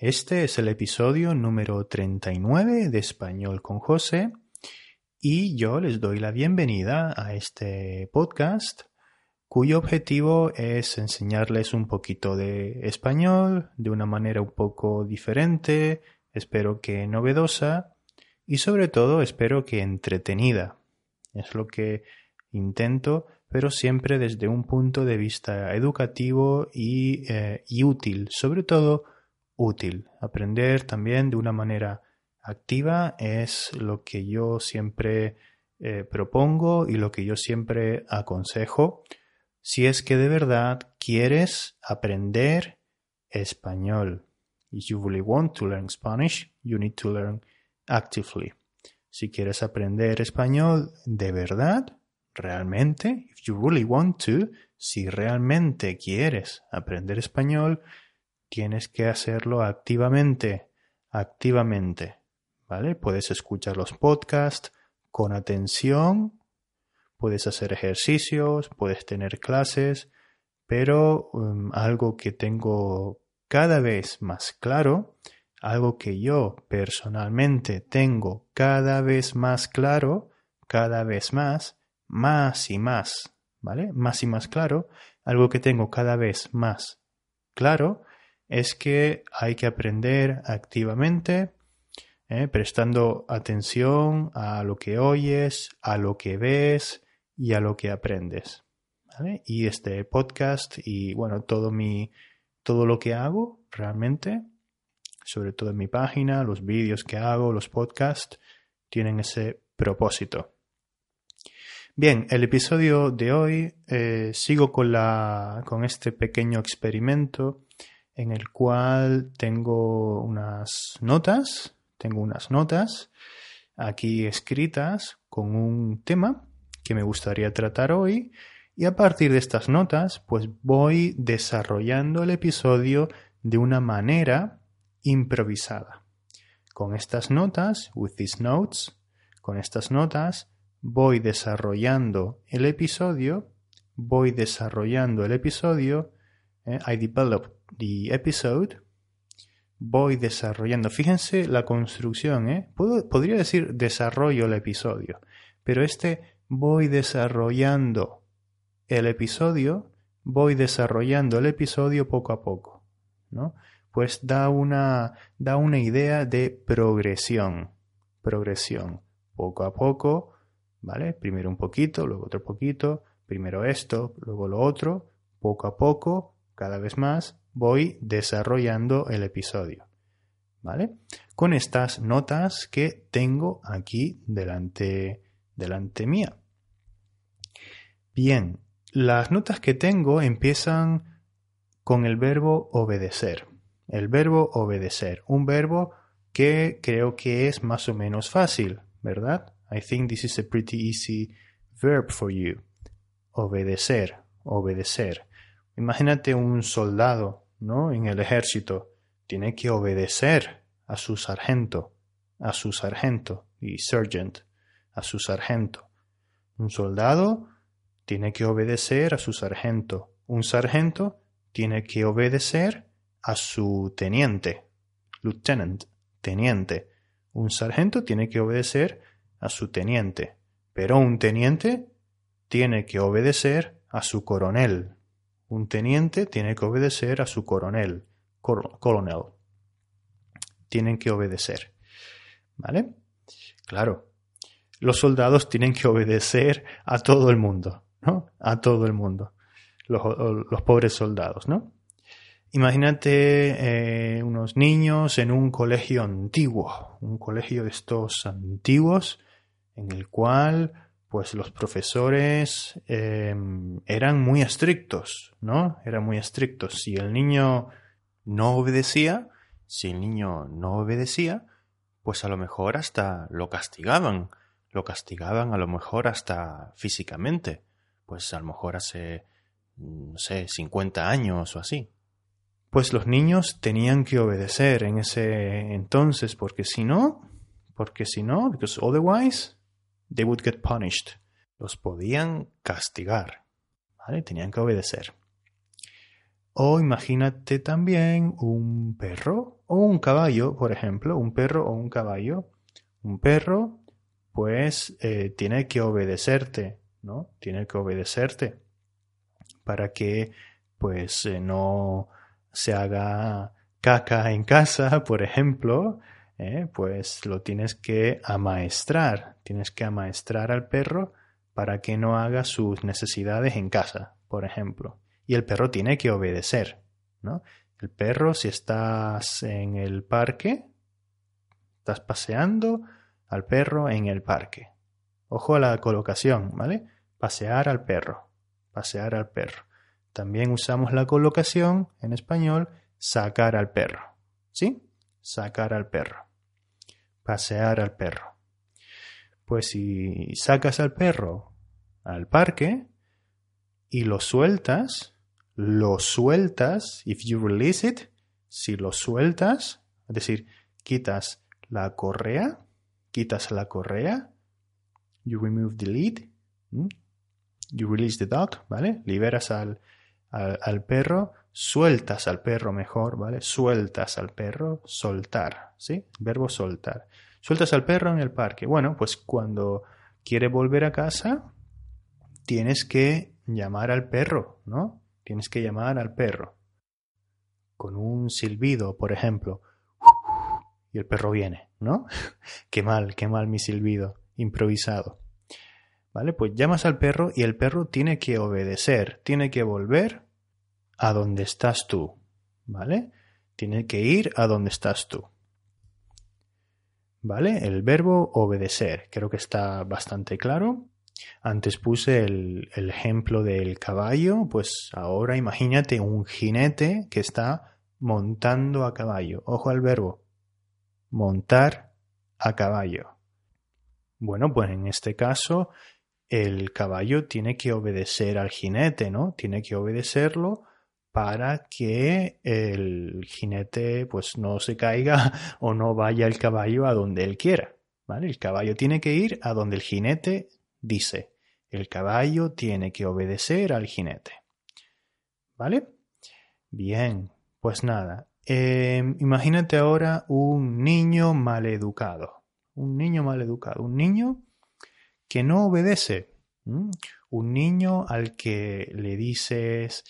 Este es el episodio número 39 de Español con José y yo les doy la bienvenida a este podcast cuyo objetivo es enseñarles un poquito de español de una manera un poco diferente, espero que novedosa y sobre todo espero que entretenida. Es lo que intento, pero siempre desde un punto de vista educativo y, eh, útil, sobre todo útil. Aprender también de una manera activa es lo que yo siempre eh, propongo y lo que yo siempre aconsejo si es que de verdad quieres aprender español. If you really want to learn Spanish, you need to learn actively. Si quieres aprender español de verdad, realmente, if you really want to, si realmente quieres aprender español, tienes que hacerlo activamente, activamente, ¿vale? Puedes escuchar los podcasts con atención, puedes hacer ejercicios, puedes tener clases, pero um, algo que tengo cada vez más claro, algo que yo personalmente tengo cada vez más claro, cada vez más, más y más, ¿vale? Más y más claro, algo que tengo cada vez más claro es que hay que aprender activamente, ¿eh? prestando atención a lo que oyes, a lo que ves y a lo que aprendes. Y este podcast y bueno, todo mi todo lo que hago realmente, sobre todo en mi página, los vídeos que hago, los podcasts, tienen ese propósito. Bien, el episodio de hoy eh, sigo con, la, con este pequeño experimento en el cual tengo unas notas, tengo unas notas aquí escritas con un tema que me gustaría tratar hoy y a partir de estas notas pues voy desarrollando el episodio de una manera improvisada. Con estas notas, with these notes, con estas notas voy desarrollando el episodio, voy desarrollando el episodio, eh, I develop the episode, voy desarrollando, fíjense la construcción, ¿eh? podría decir desarrollo el episodio, pero este voy desarrollando el episodio, voy desarrollando el episodio poco a poco, ¿no? Pues da una, da una idea de progresión, progresión, poco a poco, ¿vale? Primero un poquito, luego otro poquito, primero esto, luego lo otro, poco a poco, cada vez más, voy desarrollando el episodio, ¿vale? Con estas notas que tengo aquí delante, delante mía. Bien, las notas que tengo empiezan con el verbo obedecer. El verbo obedecer, un verbo que creo que es más o menos fácil, ¿verdad? I think this is a pretty easy verb for you. Obedecer, obedecer. Imagínate un soldado, ¿no? En el ejército. Tiene que obedecer a su sargento, a su sargento y sergeant, a su sargento. Un soldado tiene que obedecer a su sargento. Un sargento tiene que obedecer a su teniente. Lieutenant, teniente. Un sargento tiene que obedecer a su teniente, pero un teniente tiene que obedecer a su coronel. Un teniente tiene que obedecer a su coronel, coronel. Tienen que obedecer. ¿Vale? Claro. Los soldados tienen que obedecer a todo el mundo, ¿no? A todo el mundo. Los, los pobres soldados, ¿no? Imagínate eh, unos niños en un colegio antiguo, un colegio de estos antiguos en el cual pues los profesores em, eran muy estrictos, ¿no? Eran muy estrictos. Si el niño no obedecía, si el niño no obedecía, pues a lo mejor hasta lo castigaban, lo castigaban a lo mejor hasta físicamente, pues a lo mejor hace, no sé, 50 años o así. Pues los niños tenían que obedecer en ese entonces, porque si no, porque si no, because otherwise they would get punished. Los podían castigar. ¿Vale? Tenían que obedecer. O imagínate también un perro o un caballo, por ejemplo, un perro o un caballo. Un perro, pues, eh, tiene que obedecerte, ¿no? Tiene que obedecerte para que, pues, eh, no se haga caca en casa, por ejemplo, eh, pues lo tienes que amaestrar. Tienes que amaestrar al perro para que no haga sus necesidades en casa, por ejemplo. Y el perro tiene que obedecer, ¿no? El perro, si estás en el parque, estás paseando al perro en el parque. Ojo a la colocación, ¿vale? Pasear al perro, pasear al perro. También usamos la colocación en español sacar al perro, ¿sí? Sacar al perro. Pasear al perro. Pues si sacas al perro al parque y lo sueltas, lo sueltas, if you release it, si lo sueltas, es decir, quitas la correa, quitas la correa, you remove the lead, you release the dog, ¿vale? Liberas al, al, perro, sueltas al perro mejor, ¿vale? Sueltas al perro, soltar, ¿sí? Verbo soltar. Sueltas al perro en el parque. Bueno, pues cuando quiere volver a casa, tienes que llamar al perro, ¿no? Tienes que llamar al perro. Con un silbido, por ejemplo. Y el perro viene, ¿no? qué mal, qué mal mi silbido, improvisado. ¿Vale? Pues llamas al perro y el perro tiene que obedecer, tiene que volver a donde estás tú. ¿Vale? Tiene que ir a donde estás tú. ¿Vale? El verbo obedecer, creo que está bastante claro. Antes puse el, ejemplo del caballo, pues ahora imagínate un jinete que está montando a caballo. Ojo al verbo. Montar a caballo. Bueno, pues en este caso el caballo tiene que obedecer al jinete, ¿no? Tiene que obedecerlo para que el jinete pues no se caiga o no vaya el caballo a donde él quiera. ¿Vale? El caballo tiene que ir a donde el jinete dice, el caballo tiene que obedecer al jinete. ¿Vale? Bien, pues nada. Em, imagínate ahora un niño maleducado. Un niño maleducado. Un niño que no obedece. Un niño al que le dices,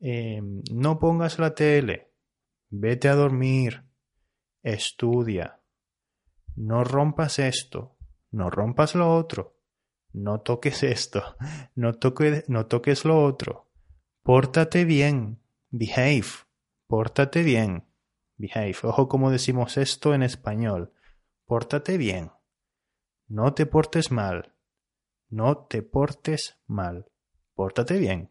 em, no pongas la tele, vete a dormir, estudia, no rompas esto, no rompas lo otro no toques esto, no, no toques lo otro, pórtate bien, behave, pórtate bien, behave. Ojo cómo decimos esto en español, pórtate bien, no te portes mal, no te portes mal, pórtate bien.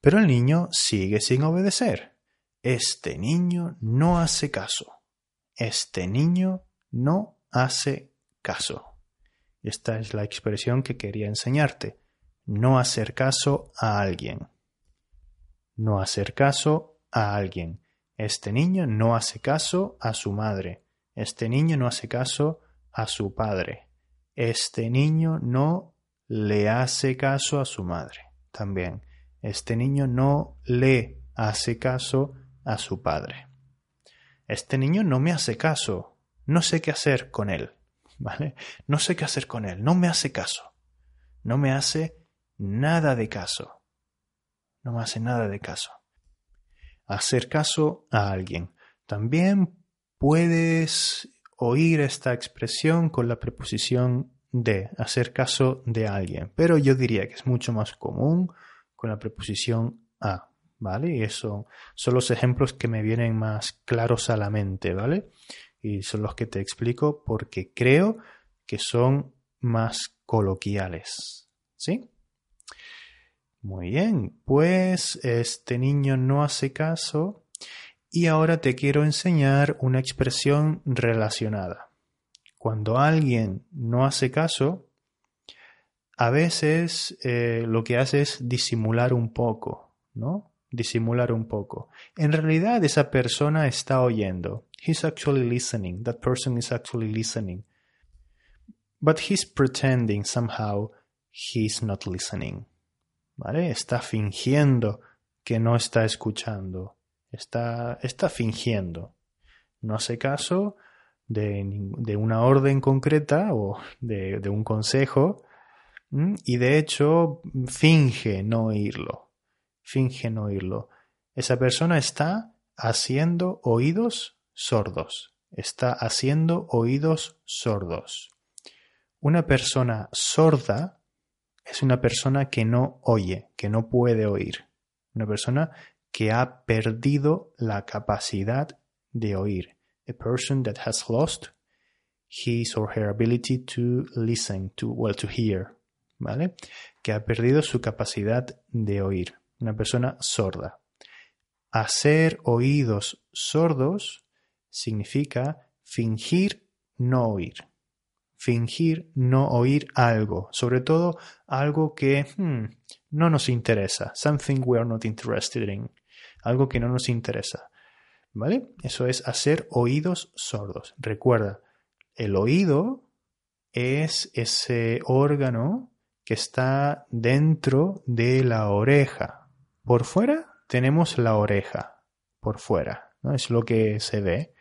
Pero el niño sigue sin obedecer. Este niño no hace caso. Este niño no hace caso. Esta es la expresión que quería enseñarte. No hacer caso a alguien. No hacer caso a alguien. Este niño no hace caso a su madre. Este niño no hace caso a su padre. Este niño no le hace caso a su madre. También. Este niño no le hace caso a su padre. Este niño no me hace caso. No sé qué hacer con él. ¿vale? No sé qué hacer con él, no me hace caso, no me hace nada de caso, no me hace nada de caso. Hacer caso a alguien. También puedes oír esta expresión con la preposición de, hacer caso de alguien, pero yo diría que es mucho más común con la preposición a, ¿vale? Y eso son los ejemplos que me vienen más claros a la mente, ¿vale? y son los que te explico porque creo que son más coloquiales. ¿Sí? Muy bien, pues este niño no hace caso y ahora te quiero enseñar una expresión relacionada. Cuando alguien no hace caso, a veces eh, lo que hace es disimular un poco, ¿no? Disimular un poco. En realidad esa persona está oyendo He's actually listening. That person is actually listening. But he's pretending somehow he's not listening. ¿Vale? Está fingiendo que no está escuchando, está, está fingiendo. No hace caso de, una orden concreta o de un consejo y de hecho finge no oírlo. Finge no oírlo. Esa persona está haciendo oídos sordos. Está haciendo oídos sordos. Una persona sorda es una persona que no oye, que no puede oír. Una persona que ha perdido la capacidad de oír. A person that has lost his or her ability to listen, to, well, to hear. ¿Vale? Que ha perdido su capacidad de oír. Una persona sorda. Hacer oídos sordos significa fingir no oír. Fingir no oír algo, sobre todo algo que hmm, no nos interesa. Something we are not interested in. Algo que no nos interesa. ¿Vale? Eso es hacer oídos sordos. Recuerda, el oído es ese órgano que está dentro de la oreja. Por fuera tenemos la oreja, por fuera, ¿no? Es lo que se ve.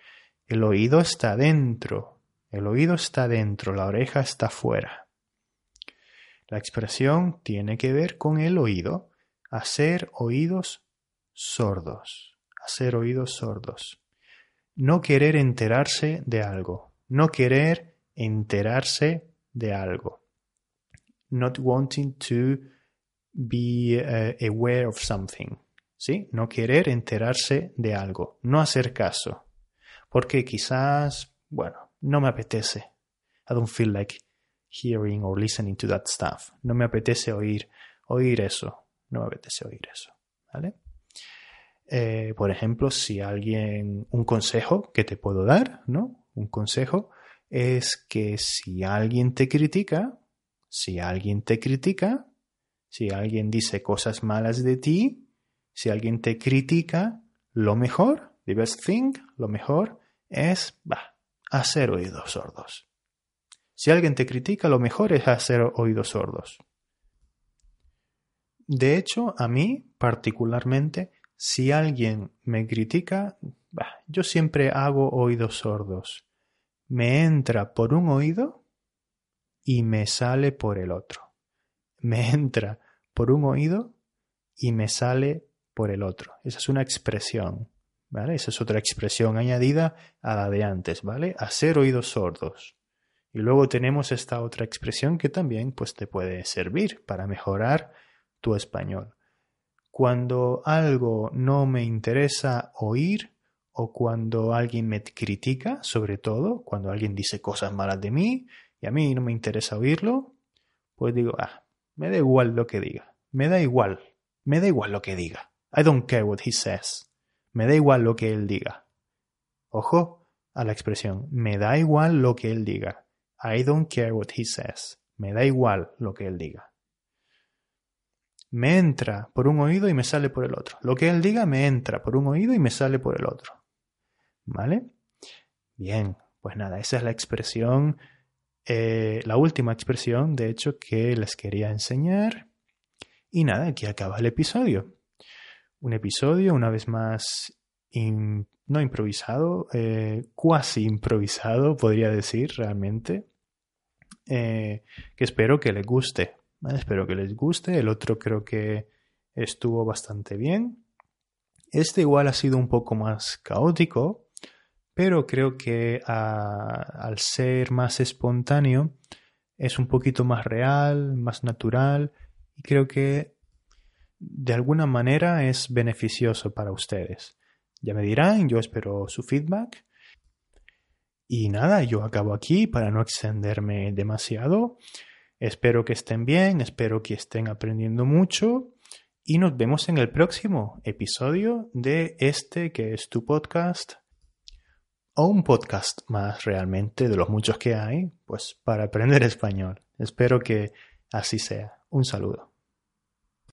El oído está dentro, el oído está dentro, la oreja está fuera. La expresión tiene que ver con el oído, hacer oídos sordos, hacer oídos sordos. No querer enterarse de algo, no querer enterarse de algo. Not wanting to be uh, aware of something. ¿Sí? No querer enterarse de algo, no hacer caso. Porque quizás, bueno, no me apetece. I don't feel like hearing or listening to that stuff. No me apetece oír, oír eso. No me apetece oír eso. ¿Vale? Eh, por ejemplo, si alguien, un consejo que te puedo dar, ¿no? Un consejo es que si alguien te critica, si alguien te critica, si alguien dice cosas malas de ti, si alguien te critica, lo mejor, the best thing, lo mejor es bah, hacer oídos sordos. Si alguien te critica, lo mejor es hacer oídos sordos. De hecho, a mí particularmente, si alguien me critica, bah, yo siempre hago oídos sordos. Me entra por un oído y me sale por el otro. Me entra por un oído y me sale por el otro. Esa es una expresión, ¿vale? Esa es otra expresión añadida a la de antes, ¿vale? Hacer oídos sordos. Y luego tenemos esta otra expresión que también pues te puede servir para mejorar tu español. Cuando algo no me interesa oír o cuando alguien me critica, sobre todo, cuando alguien dice cosas malas de mí a mí no me interesa oírlo, pues digo, ah, me da igual lo que diga, me da igual, me da igual lo que diga. I don't care what he says. Me da igual lo que él diga. Ojo a la expresión, me da igual lo que él diga. I don't care what he says. Me da igual lo que él diga. Me entra por un oído y me sale por el otro. Lo que él diga me entra por un oído y me sale por el otro. ¿Vale? Bien, pues nada, esa es la expresión, eh, la última expresión, de hecho, que les quería enseñar. Y nada, aquí acaba el episodio un episodio, una vez más, no improvisado, eh, cuasi improvisado, podría decir realmente, eh, que espero que les guste. Espero que les guste. El otro creo que estuvo bastante bien. Este igual ha sido un poco más caótico, pero creo que al ser más espontáneo es un poquito más real, más natural y creo que de alguna manera es beneficioso para ustedes. Ya me dirán, yo espero su feedback. Y nada, yo acabo aquí para no extenderme demasiado. Espero que estén bien, espero que estén aprendiendo mucho y nos vemos en el próximo episodio de este que es tu podcast o un podcast más realmente de los muchos que hay, pues para aprender español. Espero que así sea. Un saludo.